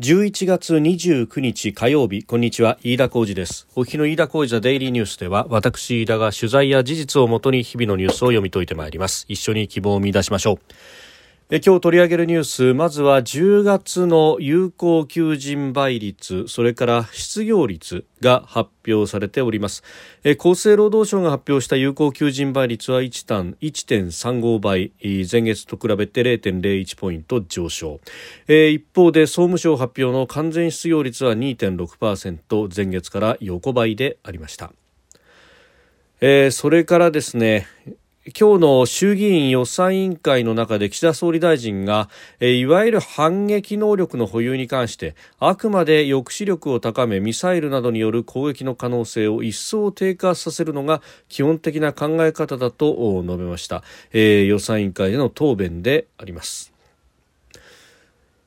11月29日火曜日。こんにちは。飯田浩二です。お日の飯田浩二ザデイリーニュースでは私飯田が取材や事実をもとに日々のニュースを読み解いてまいります。一緒に希望を見出しましょう。え今日取り上げるニュースまずは10月の有効求人倍率それから失業率が発表されております。え厚生労働省が発表した有効求人倍率は1.35倍前月と比べて0.01ポイント上昇。え一方で総務省発表の完全失業率は2.6%前月から横ばいでありました。えそれからですね今日の衆議院予算委員会の中で岸田総理大臣がいわゆる反撃能力の保有に関してあくまで抑止力を高めミサイルなどによる攻撃の可能性を一層低下させるのが基本的な考え方だと述べました、えー、予算委員会での答弁であります、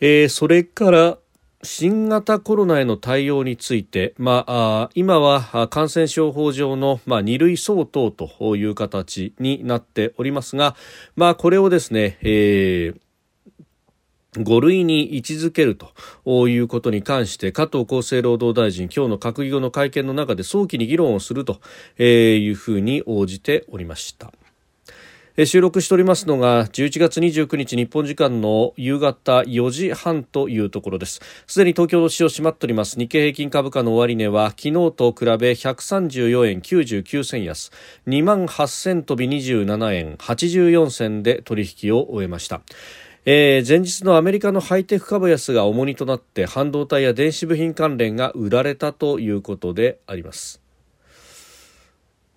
えー、それから新型コロナへの対応について、まあ、今は感染症法上の、まあ、2類相当という形になっておりますが、まあ、これをですね、えー5類に位置づけるということに関して加藤厚生労働大臣今日の閣議後の会見の中で早期に議論をするというふうに応じておりました。収録しておりますのが11月29日日本時間の夕方4時半というところです。すでに東京の市場閉まっております。日経平均株価の終値は昨日と比べ134円99銭安。2万8000飛び27円84銭で取引を終えました。えー、前日のアメリカのハイテク株安が重荷となって半導体や電子部品関連が売られたということであります。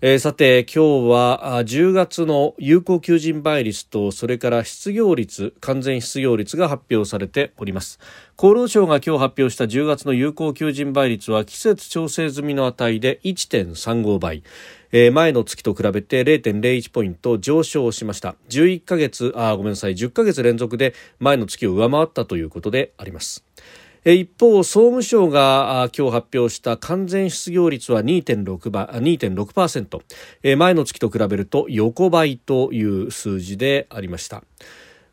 えー、さて今日は10月の有効求人倍率とそれから失業率完全失業率が発表されております。厚労省が今日発表した10月の有効求人倍率は季節調整済みの値で1.35倍。えー、前の月と比べて0.01ポイント上昇しました。11ヶ月あごめんなさい。10ヶ月連続で前の月を上回ったということであります。一方、総務省が今日発表した完全失業率は2.6倍2.6%前の月と比べると横ばいという数字でありました。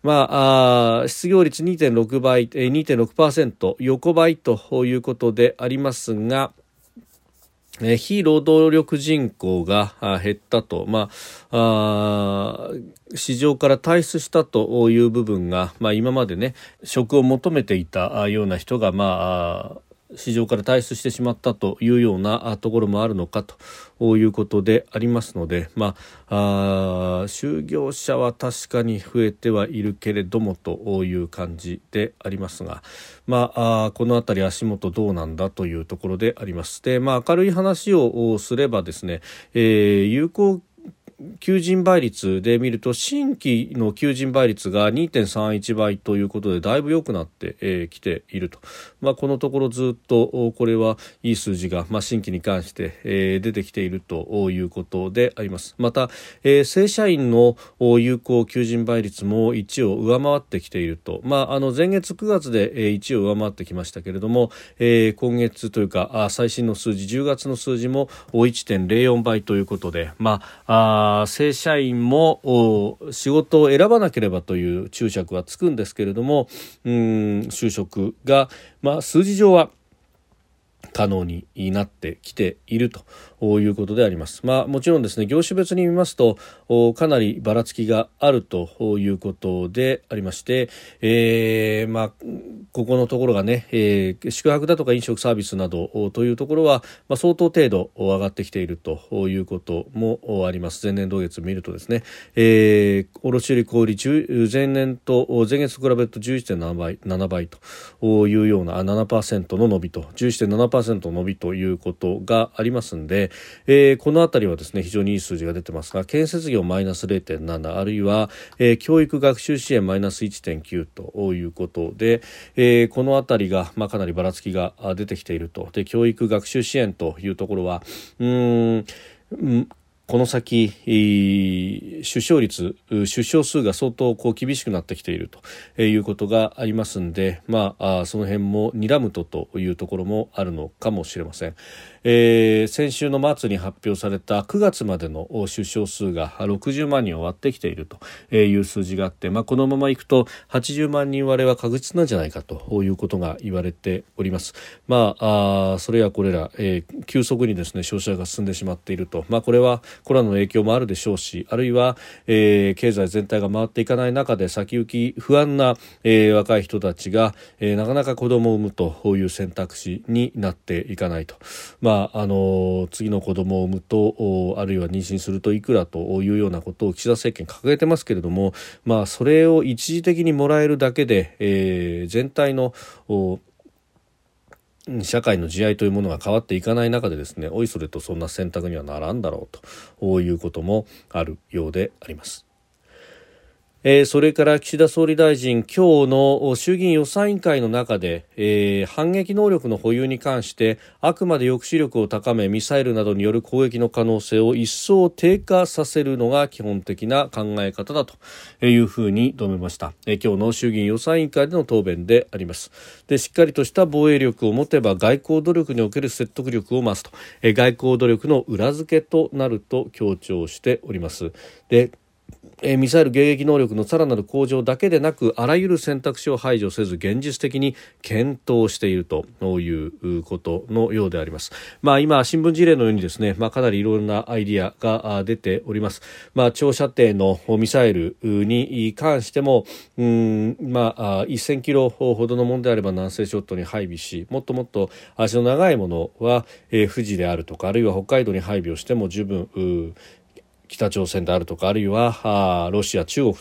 まあ、あ失業率2.6倍、2.6%横ばいということでありますが、え非労働力人口が減ったと、まあ、あ市場から退出したという部分が、まあ、今までね職を求めていたような人が、まあ、市場から退出してしまったというようなところもあるのかということでありますので、まあ、あ就業者は確かに増えてはいるけれどもという感じでありますが、まあ、あこの辺り足元どうなんだというところであります。で、まあ、明るい話をすればですね、えー、有効求人倍率で見ると新規の求人倍率が2.31倍ということでだいぶ良くなってき、ていると、まあ、このところずっとこれはいい数字が、まあ、新規に関して、出てきているということであります。また、正社員の有効求人倍率も1を上回ってきていると、まあ、あの前月9月で1を上回ってきましたけれども、今月というか最新の数字10月の数字も1.04倍ということで、まあ正社員も仕事を選ばなければという注釈はつくんですけれどもうん就職が、まあ、数字上は可能になってきていると。いうことであります。まあ、もちろんですね業種別に見ますとかなりばらつきがあるということでありまして、えー、まあ、ここのところがね、えー、宿泊だとか飲食サービスなどというところは、まあ、相当程度上がってきているということもあります前年同月見るとですね、えー、卸売小売前年と前月と比べると11.7倍 ,7 倍というような7%の伸びと11.7%伸びということがありますんで、えー、この辺りはですね非常にいい数字が出てますが建設業マイナス0.7あるいは、えー、教育学習支援マイナス1.9ということで、えー、この辺りが、まあ、かなりばらつきが出てきているとで教育学習支援というところはうんこの先出生率出生数が相当こう厳しくなってきているということがありますんで、まあ、その辺も睨むとというところもあるのかもしれません。えー、先週の末に発表された9月までの出生数が60万人を割ってきているという数字があって、まあ、このままいくと80万人割れは確実なんじゃないかということが言われております。まあ、あそれやこれら、えー、急速にですね消費者が進んでしまっていると、まあ、これはコロナの影響もあるでしょうしあるいは、えー、経済全体が回っていかない中で先行き不安な、えー、若い人たちが、えー、なかなか子供を産むという選択肢になっていかないと。まあまあ、あの次の子供を産むとあるいは妊娠するといくらというようなことを岸田政権掲げてますけれども、まあ、それを一時的にもらえるだけで、えー、全体の社会の慈愛というものが変わっていかない中でですねおいそれとそんな選択にはならんだろうということもあるようであります。えー、それから岸田総理大臣、今日の衆議院予算委員会の中で、えー、反撃能力の保有に関してあくまで抑止力を高めミサイルなどによる攻撃の可能性を一層低下させるのが基本的な考え方だというふうに述べました、えー、今日の衆議院予算委員会での答弁であります。でしっかりとした防衛力を持てば外交努力における説得力を増すと、えー、外交努力の裏付けとなると強調しております。でミサイル迎撃能力のさらなる向上だけでなくあらゆる選択肢を排除せず現実的に検討しているということのようであります。まあ、今新聞事例のようにですね、まあ、かなりいろんなアイディアが出ております。まあ、長射程のミサイルに関しても、うん、まあ、1000キロほどのものであれば南西諸島に配備し、もっともっと足の長いものは、富士であるとか、あるいは北海道に配備をしても十分北朝鮮であるとかあるいはロシア中国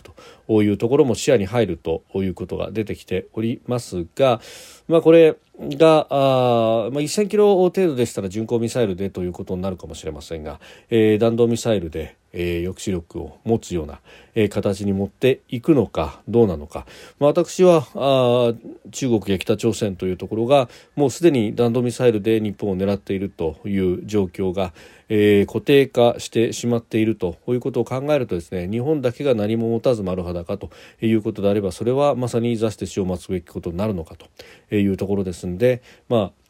というところも視野に入るということが出てきておりますが、まあ、これがあ、まあ、1000キロ程度でしたら巡航ミサイルでということになるかもしれませんが、えー、弾道ミサイルで、えー、抑止力を持つような、えー、形に持っていくのかどうなのか、まあ、私はあ中国や北朝鮮というところがもうすでに弾道ミサイルで日本を狙っているという状況が、えー、固定化してしまっているということを考えるとですね日本だけが何も持たず丸裸ということであればそれはまさに座して死を待つべきことになるのかというところですのでまあ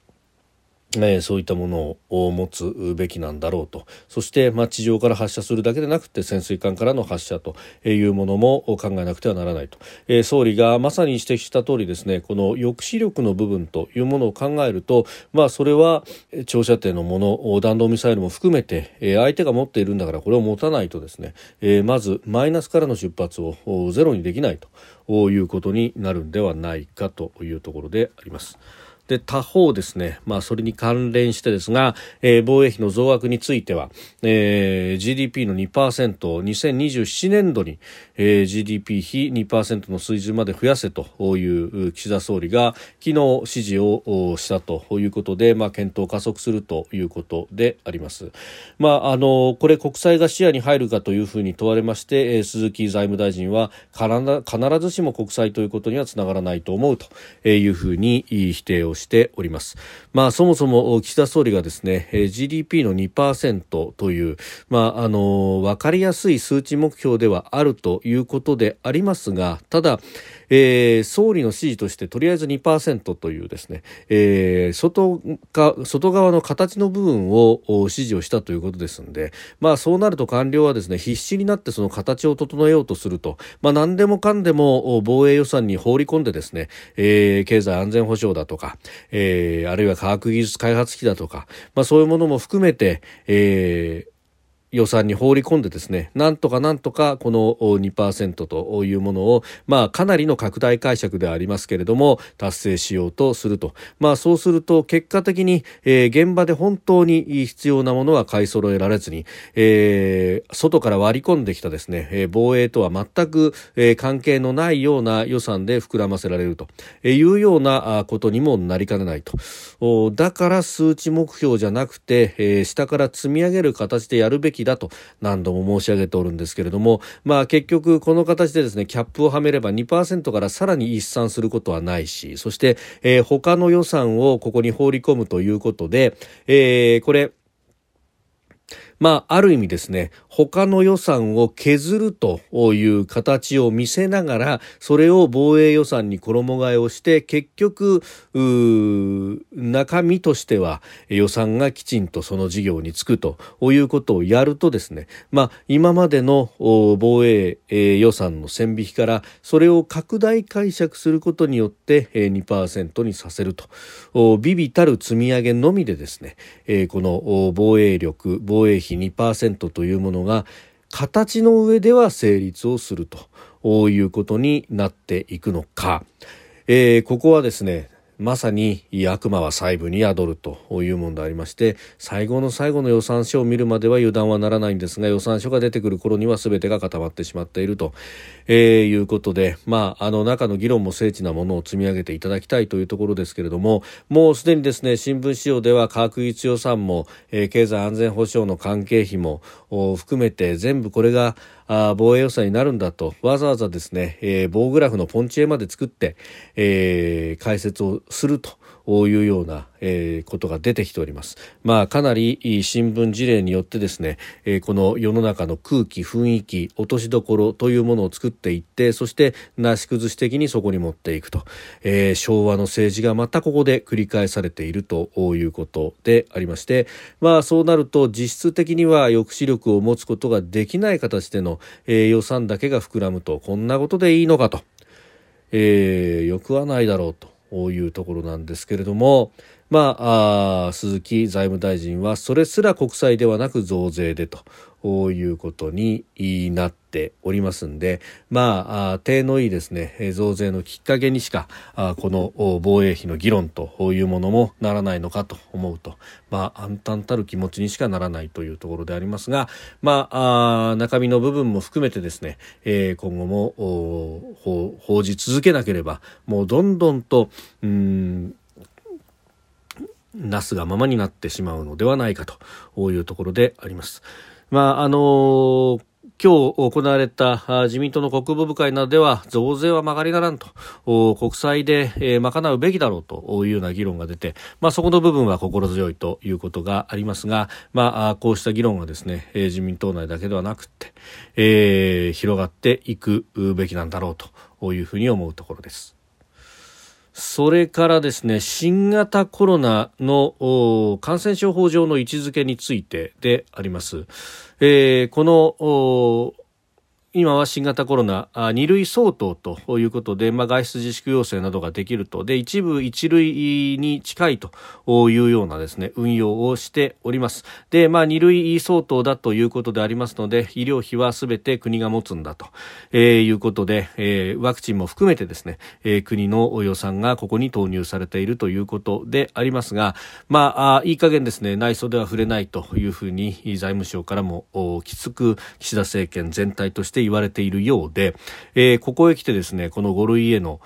え、そういったものを持つべきなんだろうとそして、まあ、地上から発射するだけでなくて潜水艦からの発射というものも考えなくてはならないと、えー、総理がまさに指摘した通りですねこの抑止力の部分というものを考えると、まあ、それは長射程のもの弾道ミサイルも含めて、えー、相手が持っているんだからこれを持たないとですね、えー、まずマイナスからの出発をゼロにできないということになるんではないかというところであります。で他方ですね、まあ、それに関連してですが、えー、防衛費の増額については、えー、GDP の2% 2027年度に、えー、GDP 比2%の水準まで増やせという岸田総理が昨日指示をしたということで、まあ、検討を加速するということであります。まあ、あのこれ国債が視野に入るかというふうに問われまして、えー、鈴木財務大臣は必ずしも国債ということにはつながらないと思うというふうに否定をしております。まあ、そもそも岸田総理がですね、GDP の2%という、まあ、あの、わかりやすい数値目標ではあるということでありますが、ただ、えー、総理の指示としてとりあえず2%というですね、えー、外か外側の形の部分を指示をしたということですので、まあそうなると官僚はですね、必死になってその形を整えようとすると、まあ何でもかんでも防衛予算に放り込んでですね、えー、経済安全保障だとか、えー、あるいは科学技術開発費だとか、まあそういうものも含めて、えー、予算に放り込んでですね、なんとかなんとかこの2%というものを、まあかなりの拡大解釈でありますけれども、達成しようとすると。まあそうすると結果的に、えー、現場で本当に必要なものは買い揃えられずに、えー、外から割り込んできたですね、えー、防衛とは全く、えー、関係のないような予算で膨らませられるというようなことにもなりかねないと。だから数値目標じゃなくて、えー、下から積み上げる形でやるべきだと何度も申し上げておるんですけれども、まあ結局この形でですね、キャップをはめれば2%からさらに一算することはないし、そして、えー、他の予算をここに放り込むということで、えー、これ、まあ、ある意味ですね、他の予算を削るという形を見せながら、それを防衛予算に衣替えをして、結局、中身としては予算がきちんとその事業につくということをやるとですね、まあ、今までの防衛予算の線引きからそれを拡大解釈することによって2%にさせると。微々たる積み上げのみでですねこの防衛力防衛費2%というものが形の上では成立をするということになっていくのか、えー、ここはですねまさに悪魔は細部に宿るというものでありまして最後の最後の予算書を見るまでは油断はならないんですが予算書が出てくる頃には全てが固まってしまっていると、えー、いうことで、まあ、あの中の議論も精緻なものを積み上げていただきたいというところですけれどももうすでにですね新聞紙用では確実予算も、えー、経済安全保障の関係費も含めて全部これがあ防衛予算になるんだと。わざわざですね、えー、棒グラフのポンチ絵まで作って、えー、解説をすると。いうような、えー、ことが出てきております。まあ、かなり新聞事例によってですね、えー、この世の中の空気、雰囲気、落としどころというものを作っていって、そしてなし崩し的にそこに持っていくと、えー、昭和の政治がまたここで繰り返されているということでありまして、まあ、そうなると実質的には抑止力を持つことができない形での、えー、予算だけが膨らむと、こんなことでいいのかと、えー、よくはないだろうと。いうところなんですけれども、まあ、あ鈴木財務大臣はそれすら国債ではなく増税でということになってておりますんで、まあ、手のいいですね増税のきっかけにしかこの防衛費の議論というものもならないのかと思うと、まあ、暗淡たる気持ちにしかならないというところでありますが、まあ、中身の部分も含めてですね、え今後も報じ続けなければもうどんどんとうんなすがままになってしまうのではないかというところであります。まああのー今日行われた自民党の国防部会などでは増税は曲がりならんと国債で、賄うべきだろうというような議論が出て、まあ、そこの部分は心強いということがありますが、まあ、こうした議論がですね自民党内だけではなくて、えー、広がっていくべきなんだろうというふうに思うところです。それからですね、新型コロナの感染症法上の位置づけについてであります。えー、この今は新型コロナ2類相当ということで、まあ、外出自粛要請などができると。で一部一類に近いというようなですね運用をしております。で、まあ、2類相当だということでありますので医療費はすべて国が持つんだと、えー、いうことで、えー、ワクチンも含めてですね、えー、国の予算がここに投入されているということでありますが、まあ、あいい加減ですね内装では触れないというふうに財務省からもきつく岸田政権全体として言われているようで、えー、ここへ来てですねこの5類への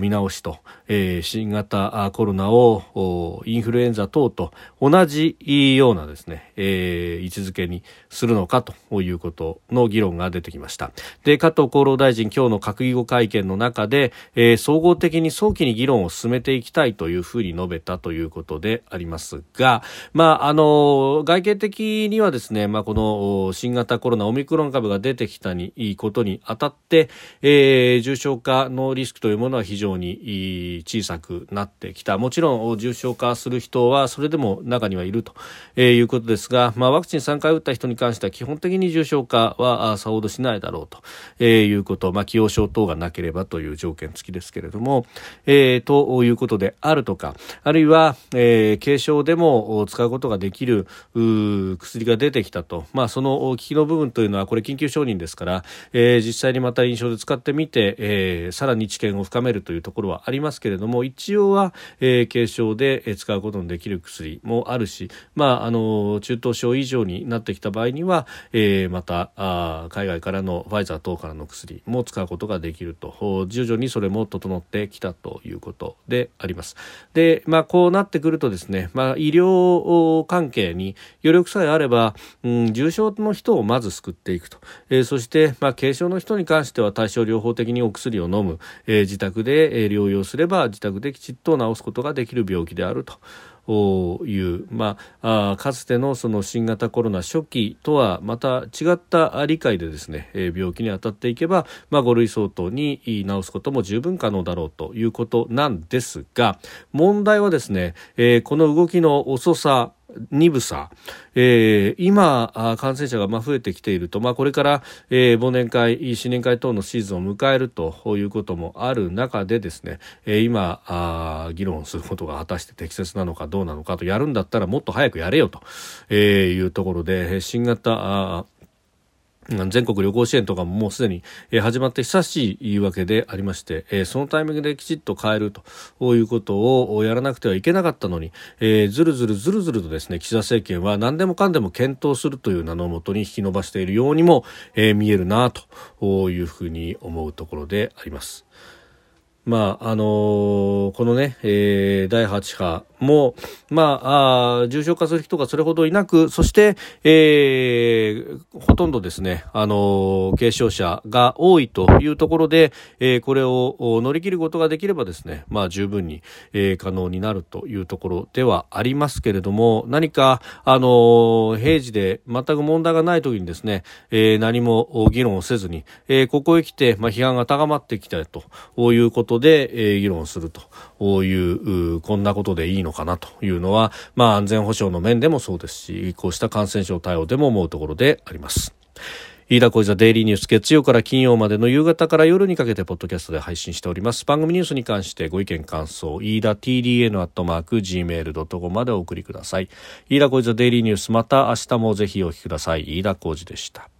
見直しと、えー、新型コロナをインフルエンザ等と同じようなですね、えー、位置づけにするのかということの議論が出てきました。で加藤厚労大臣今日の閣議後会見の中で、えー、総合的に早期に議論を進めていきたいというふうに述べたということでありますが、まあ、あの外形的にはですね、まあ、この新型コロナオミクロン株が出てきたにいいことにあたって、えー、重症化のリスクというものは非常に小さくなってきた。もちろん重症化する人はそれでも中にはいると、いうことですが、まあ、ワクチン3回打った人に関しては基本的に重症化はさほどしないだろうと、いうこと、まあ、既往症等がなければという条件付きですけれども、えー、ということであるとか、あるいは、えー、軽症でも使うことができる薬が出てきたと、まあ、その効きの部分というのはこれ緊急承認ですから、えー、実際にまた臨床で使ってみて、えー、さらに知見を深めるというところはありますけれども一応は、えー、軽症で使うことのできる薬もあるし、まあ、あの中等症以上になってきた場合には、えー、またあ海外からのファイザー等からの薬も使うことができると。徐々にそれも整ってきたということであります。で、まあ、こうなってくるとですね、まあ、医療関係に余力さえあれば、うん、重症の人をまず救っていくと、えー、そして、まあ軽症の人に関しては対症療法的にお薬を飲む、えー、自宅宅で療養すれば自宅できちっと治すことができる病気であると。いう、まあ、かつてのその新型コロナ初期とはまた違った理解でですね、病気に当たっていけば、まあ、5類相当に治すことも十分可能だろうということなんですが問題はですね、この動きの遅さ鈍さ、えー、今、感染者が増えてきていると、まあ、これから、えー、忘年会、新年会等のシーズンを迎えるということもある中でですね、えー、今あ、議論することが果たして適切なのかどうなのかと、やるんだったらもっと早くやれよと、えー、いうところで、新型、全国旅行支援とかももうすでに始まって久しいわけでありまして、そのタイミングできちっと変えるということをやらなくてはいけなかったのに、ずるずるずるずるとですね、岸田政権は何でもかんでも検討するという名のもとに引き伸ばしているようにも見えるなというふうに思うところであります。まああのー、このね、えー、第8波も、まあ、あ重症化する人がそれほどいなく、そして、えー、ほとんどですね、あのー、軽症者が多いというところで、えー、これを乗り切ることができればですね、まあ、十分に、えー、可能になるというところではありますけれども、何か、あのー、平時で全く問題がない時にですね、えー、何も議論をせずに、えー、ここへ来て、まあ、批判が高まってきたということで、えー、議論するという、こんなことでいいののかなというのは、まあ安全保障の面でもそうですし、こうした感染症対応でも思うところであります。飯田小泉デイリーニュース月曜から金曜までの夕方から夜にかけてポッドキャストで配信しております。番組ニュースに関してご意見感想飯田 TDN アットマーク Gmail.com までお送りください。飯田小泉デイリーニュースまた明日もぜひお聞きください。飯田小泉でした。